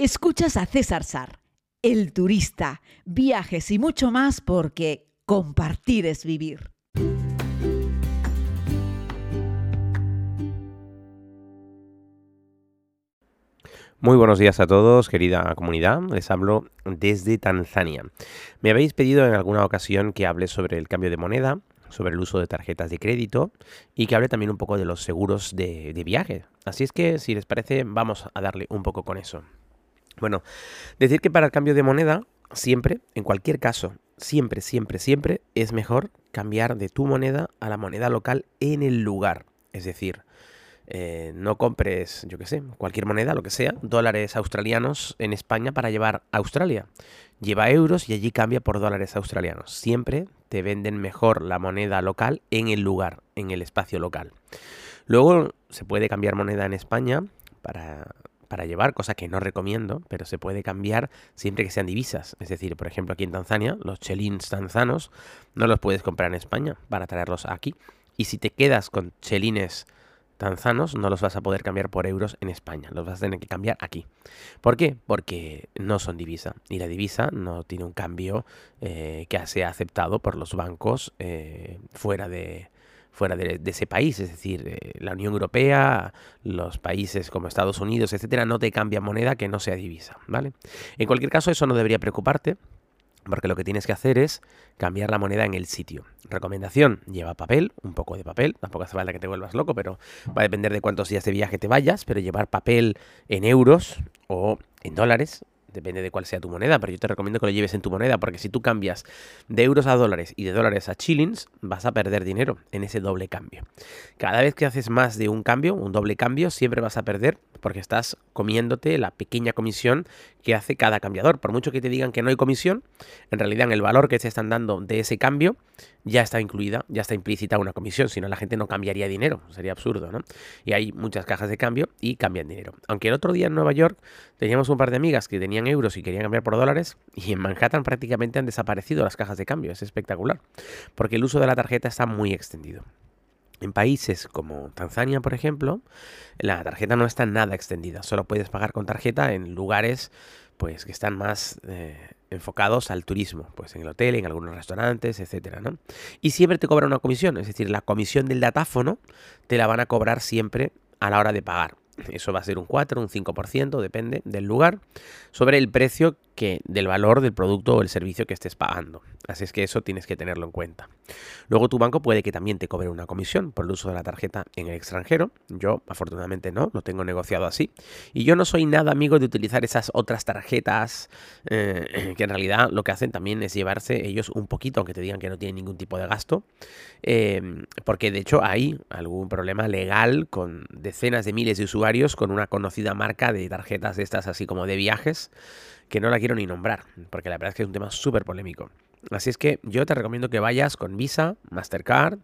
Escuchas a César Sar, el turista, viajes y mucho más porque compartir es vivir. Muy buenos días a todos, querida comunidad. Les hablo desde Tanzania. Me habéis pedido en alguna ocasión que hable sobre el cambio de moneda, sobre el uso de tarjetas de crédito y que hable también un poco de los seguros de, viaje. Así es que, si les parece, vamos a darle un poco con eso. Bueno, decir que para el cambio de moneda, siempre, en cualquier caso, siempre, siempre, siempre es mejor cambiar de tu moneda a la moneda local en el lugar. Es decir, eh, no compres, yo qué sé, cualquier moneda, lo que sea, dólares australianos en España para llevar a Australia. Lleva euros y allí cambia por dólares australianos. Siempre te venden mejor la moneda local en el lugar, en el espacio local. Luego se puede cambiar moneda en España para, para llevar, cosa que no recomiendo, pero se puede cambiar siempre que sean divisas. Es decir, por ejemplo, aquí en Tanzania, los chelins tanzanos no los puedes comprar en España para traerlos aquí. Y si te quedas con chelines tanzanos no los vas a poder cambiar por euros en España, los vas a tener que cambiar aquí. ¿Por qué? Porque no son divisa y la divisa no tiene un cambio eh, que sea aceptado por los bancos eh, fuera de fuera de, ese país, es decir, eh, la Unión Europea, los países como Estados Unidos, etcétera, no te cambian moneda que no sea divisa, ¿vale? En cualquier caso, eso no debería preocuparte, porque lo que tienes que hacer es cambiar la moneda en el sitio. Recomendación, lleva papel, un poco de papel, tampoco hace falta que te vuelvas loco, pero va a depender de cuántos días de viaje te vayas, pero llevar papel en euros o en dólares depende de cuál sea tu moneda, pero yo te recomiendo que lo lleves en tu moneda, porque si tú cambias de euros a dólares y de dólares a shillings, vas a perder dinero en ese doble cambio. Cada vez que haces más de un cambio, un doble cambio, siempre vas a perder porque estás comiéndote la pequeña comisión que hace cada cambiador. Por mucho que te digan que no hay comisión, en realidad en el valor que te están dando de ese cambio ya está incluida, ya está implícita una comisión, si no la gente no cambiaría dinero, sería absurdo, ¿no? Y hay muchas cajas de cambio y cambian dinero. Aunque el otro día en Nueva York teníamos un par de amigas que tenían euros y querían cambiar por dólares y en Manhattan prácticamente han desaparecido las cajas de cambio, es espectacular, porque el uso de la tarjeta está muy extendido. En países como Tanzania, por ejemplo, la tarjeta no está nada extendida. Solo puedes pagar con tarjeta en lugares pues, que están más eh, enfocados al turismo, pues en el hotel, en algunos restaurantes, etcétera, ¿no? Y siempre te cobran una comisión, es decir, la comisión del datáfono te la van a cobrar siempre a la hora de pagar. Eso va a ser un 4, un 5%, depende del lugar, sobre el precio que del valor del producto o el servicio que estés pagando. Así es que eso tienes que tenerlo en cuenta. Luego tu banco puede que también te cobre una comisión por el uso de la tarjeta en el extranjero. Yo afortunadamente no, lo tengo negociado así. Y yo no soy nada amigo de utilizar esas otras tarjetas eh, que en realidad lo que hacen también es llevarse ellos un poquito, aunque te digan que no tienen ningún tipo de gasto. Eh, porque de hecho hay algún problema legal con decenas de miles de usuarios con una conocida marca de tarjetas de estas así como de viajes que no la quiero ni nombrar, porque la verdad es que es un tema súper polémico. Así es que yo te recomiendo que vayas con Visa, Mastercard,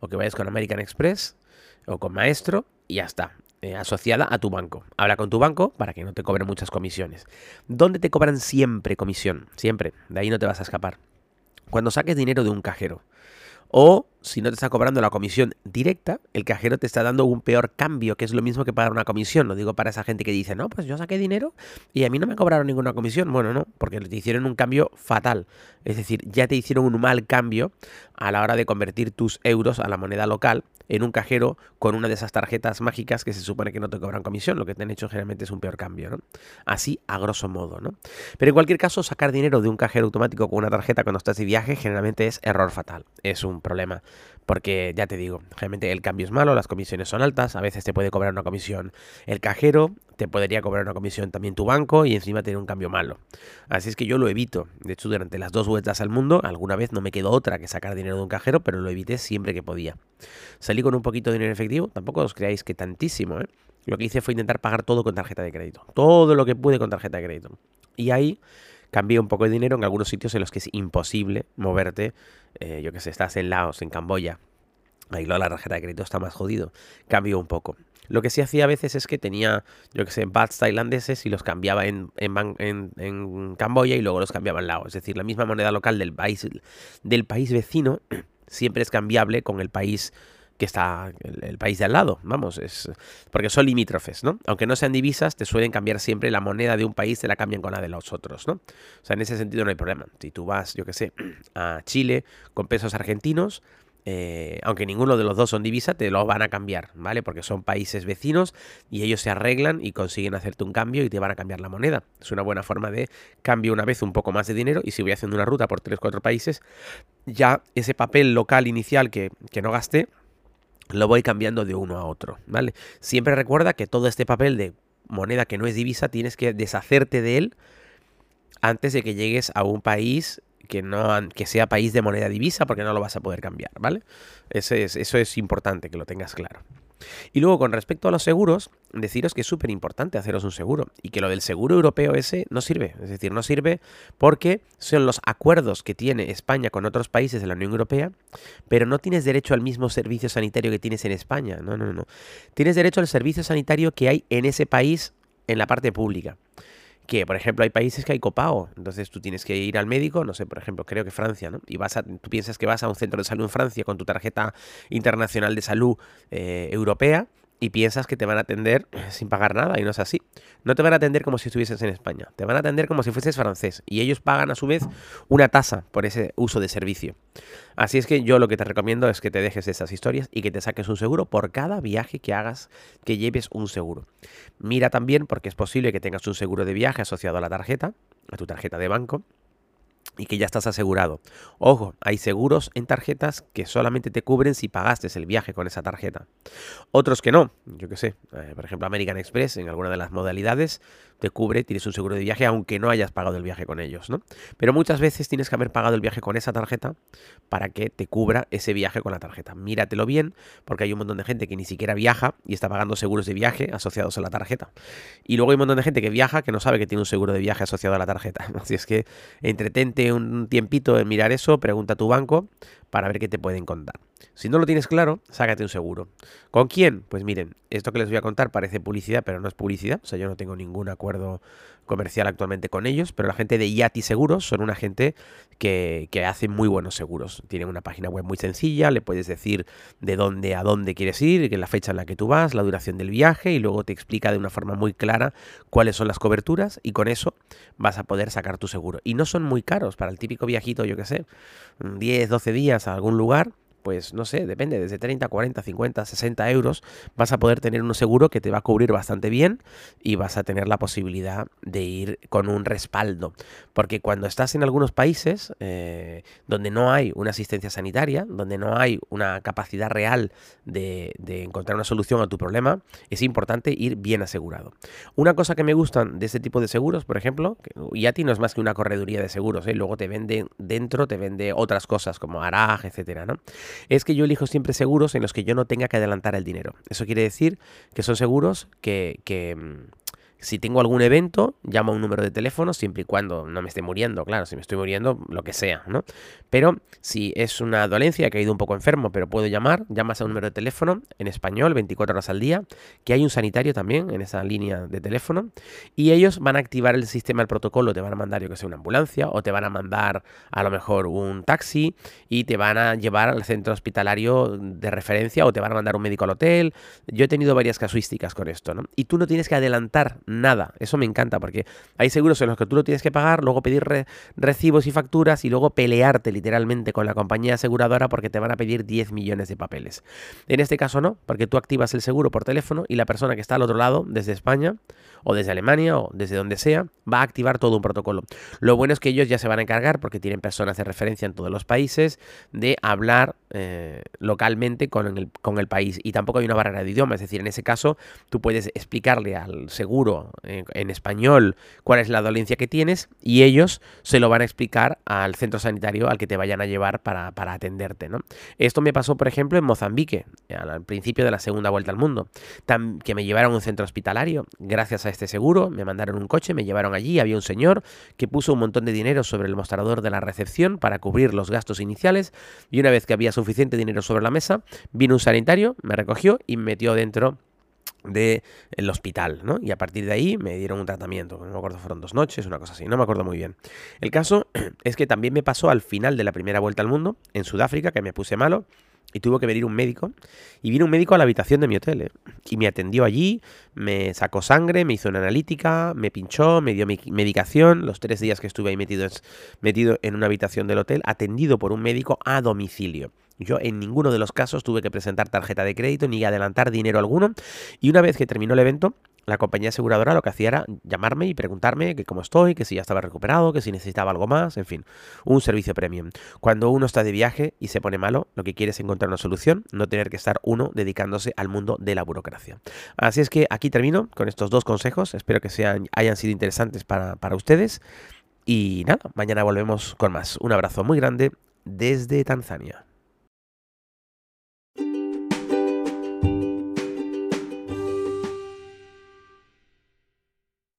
o que vayas con American Express, o con Maestro, y ya está. Eh, asociada a tu banco. Habla con tu banco para que no te cobren muchas comisiones. ¿Dónde te cobran siempre comisión? Siempre. De ahí no te vas a escapar. Cuando saques dinero de un cajero. O si no te está cobrando la comisión directa, el cajero te está dando un peor cambio, que es lo mismo que pagar una comisión. Lo digo para esa gente que dice, no, pues yo saqué dinero y a mí no me cobraron ninguna comisión. Bueno, no, porque te hicieron un cambio fatal. Es decir, ya te hicieron un mal cambio a la hora de convertir tus euros a la moneda local en un cajero con una de esas tarjetas mágicas que se supone que no te cobran comisión. Lo que te han hecho generalmente es un peor cambio, ¿no? Así a grosso modo, ¿no? Pero en cualquier caso, sacar dinero de un cajero automático con una tarjeta cuando estás de viaje generalmente es error fatal. Es un problema. Porque ya te digo, generalmente el cambio es malo, las comisiones son altas, a veces te puede cobrar una comisión el cajero, te podría cobrar una comisión también tu banco y encima tener un cambio malo. Así es que yo lo evito. De hecho, durante las dos vueltas al mundo, alguna vez no me quedó otra que sacar dinero de un cajero, pero lo evité siempre que podía. Salí con un poquito de dinero efectivo, tampoco os creáis que tantísimo, ¿eh? Lo que hice fue intentar pagar todo con tarjeta de crédito. Todo lo que pude con tarjeta de crédito. Y ahí cambié un poco de dinero en algunos sitios en los que es imposible moverte. Eh, yo que sé, estás en Laos, en Camboya. Ahí la tarjeta de crédito está más jodido. Cambio un poco. Lo que sí hacía a veces es que tenía, yo que sé, bats tailandeses y los cambiaba en, en, Camboya y luego los cambiaba en Laos. Es decir, la misma moneda local del país, del país vecino siempre es cambiable con el país que está el, país de al lado, vamos, es porque son limítrofes, ¿no? Aunque no sean divisas, te suelen cambiar siempre la moneda de un país, te la cambian con la de los otros, ¿no? O sea, en ese sentido no hay problema. Si tú vas, yo qué sé, a Chile con pesos argentinos, eh, aunque ninguno de los dos son divisa, te lo van a cambiar, ¿vale? Porque son países vecinos y ellos se arreglan y consiguen hacerte un cambio y te van a cambiar la moneda. Es una buena forma de cambio una vez un poco más de dinero y si voy haciendo una ruta por 3-4 países, ya ese papel local inicial que, que no gasté, lo voy cambiando de uno a otro, ¿vale? Siempre recuerda que todo este papel de moneda que no es divisa tienes que deshacerte de él antes de que llegues a un país que no que sea país de moneda divisa porque no lo vas a poder cambiar, ¿vale? eso es importante que lo tengas claro. Y luego, con respecto a los seguros, deciros que es súper importante haceros un seguro y que lo del seguro europeo ese no sirve. Es decir, no sirve porque son los acuerdos que tiene España con otros países de la Unión Europea, pero no tienes derecho al mismo servicio sanitario que tienes en España. No, no, no. Tienes derecho al servicio sanitario que hay en ese país en la parte pública que, por ejemplo, hay países que hay copago, entonces tú tienes que ir al médico, no sé, por ejemplo, creo que Francia, ¿no? Y vas a, tú piensas que vas a un centro de salud en Francia con tu tarjeta internacional de salud eh, europea y piensas que te van a atender sin pagar nada y no es así. No te van a atender como si estuvieses en España, te van a atender como si fueses francés y ellos pagan a su vez una tasa por ese uso de servicio. Así es que yo lo que te recomiendo es que te dejes esas historias y que te saques un seguro por cada viaje que hagas, que lleves un seguro. Mira también porque es posible que tengas un seguro de viaje asociado a la tarjeta, a tu tarjeta de banco y que ya estás asegurado. Ojo, hay seguros en tarjetas que solamente te cubren si pagaste el viaje con esa tarjeta. Otros que no, yo que sé, eh, por ejemplo American Express en alguna de las modalidades te cubre, tienes un seguro de viaje aunque no hayas pagado el viaje con ellos, ¿no? Pero muchas veces tienes que haber pagado el viaje con esa tarjeta para que te cubra ese viaje con la tarjeta. Míratelo bien, porque hay un montón de gente que ni siquiera viaja y está pagando seguros de viaje asociados a la tarjeta. Y luego hay un montón de gente que viaja que no sabe que tiene un seguro de viaje asociado a la tarjeta. Así es que entretente un tiempito en mirar eso, pregunta a tu banco para ver qué te pueden contar. Si no lo tienes claro, sácate un seguro. ¿Con quién? Pues miren, esto que les voy a contar parece publicidad, pero no es publicidad. O sea, yo no tengo ningún acuerdo comercial actualmente con ellos, pero la gente de Yati Seguros son una gente que, que hace muy buenos seguros. Tienen una página web muy sencilla, le puedes decir de dónde a dónde quieres ir, la fecha en la que tú vas, la duración del viaje y luego te explica de una forma muy clara cuáles son las coberturas y con eso vas a poder sacar tu seguro. Y no son muy caros para el típico viajito, yo que sé, 10, 12 días a algún lugar pues no sé, depende, desde 30, 40, 50, 60 euros, vas a poder tener un seguro que te va a cubrir bastante bien y vas a tener la posibilidad de ir con un respaldo. Porque cuando estás en algunos países eh, donde no hay una asistencia sanitaria, donde no hay una capacidad real de, encontrar una solución a tu problema, es importante ir bien asegurado. Una cosa que me gustan de este tipo de seguros, por ejemplo, y a ti no es más que una correduría de seguros, ¿eh? luego te vende dentro, te vende otras cosas como Araj, etcétera, ¿no? Es que yo elijo siempre seguros en los que yo no tenga que adelantar el dinero. Eso quiere decir que son seguros que, que mm, si tengo algún evento, llamo a un número de teléfono, siempre y cuando no me esté muriendo, claro, si me estoy muriendo, lo que sea, ¿no? Pero si es una dolencia que ha ido un poco enfermo, pero puedo llamar, llamas a un número de teléfono en español, 24 horas al día, que hay un sanitario también en esa línea de teléfono, y ellos van a activar el sistema, el protocolo, te van a mandar, yo que sé, una ambulancia, o te van a mandar a lo mejor un taxi, y te van a llevar al centro hospitalario de referencia, o te van a mandar un médico al hotel. Yo he tenido varias casuísticas con esto, ¿no? Y tú no tienes que adelantar nada. Eso me encanta porque hay seguros en los que tú lo tienes que pagar, luego pedir recibos y facturas y luego pelearte literalmente con la compañía aseguradora porque te van a pedir 10 millones de papeles. En este caso no, porque tú activas el seguro por teléfono y la persona que está al otro lado, desde España o desde Alemania o desde donde sea, va a activar todo un protocolo. Lo bueno es que ellos ya se van a encargar, porque tienen personas de referencia en todos los países, de hablar eh, localmente con el, con el país. Y tampoco hay una barrera de idioma, es decir, en ese caso tú puedes explicarle al seguro en, español cuál es la dolencia que tienes y ellos se lo van a explicar al centro sanitario al que te vayan a llevar para, atenderte. ¿no? Esto me pasó, por ejemplo, en Mozambique, al principio de la segunda vuelta al mundo, que me llevaron a un centro hospitalario gracias a este seguro, me mandaron un coche, me llevaron allí, había un señor que puso un montón de dinero sobre el mostrador de la recepción para cubrir los gastos iniciales y una vez que había suficiente dinero sobre la mesa, vino un sanitario, me recogió y me metió dentro del hospital, ¿no? Y a partir de ahí me dieron un tratamiento, no me acuerdo, fueron dos noches, una cosa así, no me acuerdo muy bien. El caso es que también me pasó al final de la primera vuelta al mundo, en Sudáfrica, que me puse malo, y tuvo que venir un médico. Y vino un médico a la habitación de mi hotel. ¿eh? Y me atendió allí, me sacó sangre, me hizo una analítica, me pinchó, me dio mi medicación. Los tres días que estuve ahí metido, metido en una habitación del hotel, atendido por un médico a domicilio. Yo en ninguno de los casos tuve que presentar tarjeta de crédito ni adelantar dinero alguno. Y una vez que terminó el evento, la compañía aseguradora lo que hacía era llamarme y preguntarme que cómo estoy, que si ya estaba recuperado, que si necesitaba algo más, en fin, un servicio premium. Cuando uno está de viaje y se pone malo, lo que quiere es encontrar una solución, no tener que estar uno dedicándose al mundo de la burocracia. Así es que aquí termino con estos dos consejos, espero que sean, hayan sido interesantes para, para ustedes. Y nada, mañana volvemos con más. Un abrazo muy grande desde Tanzania.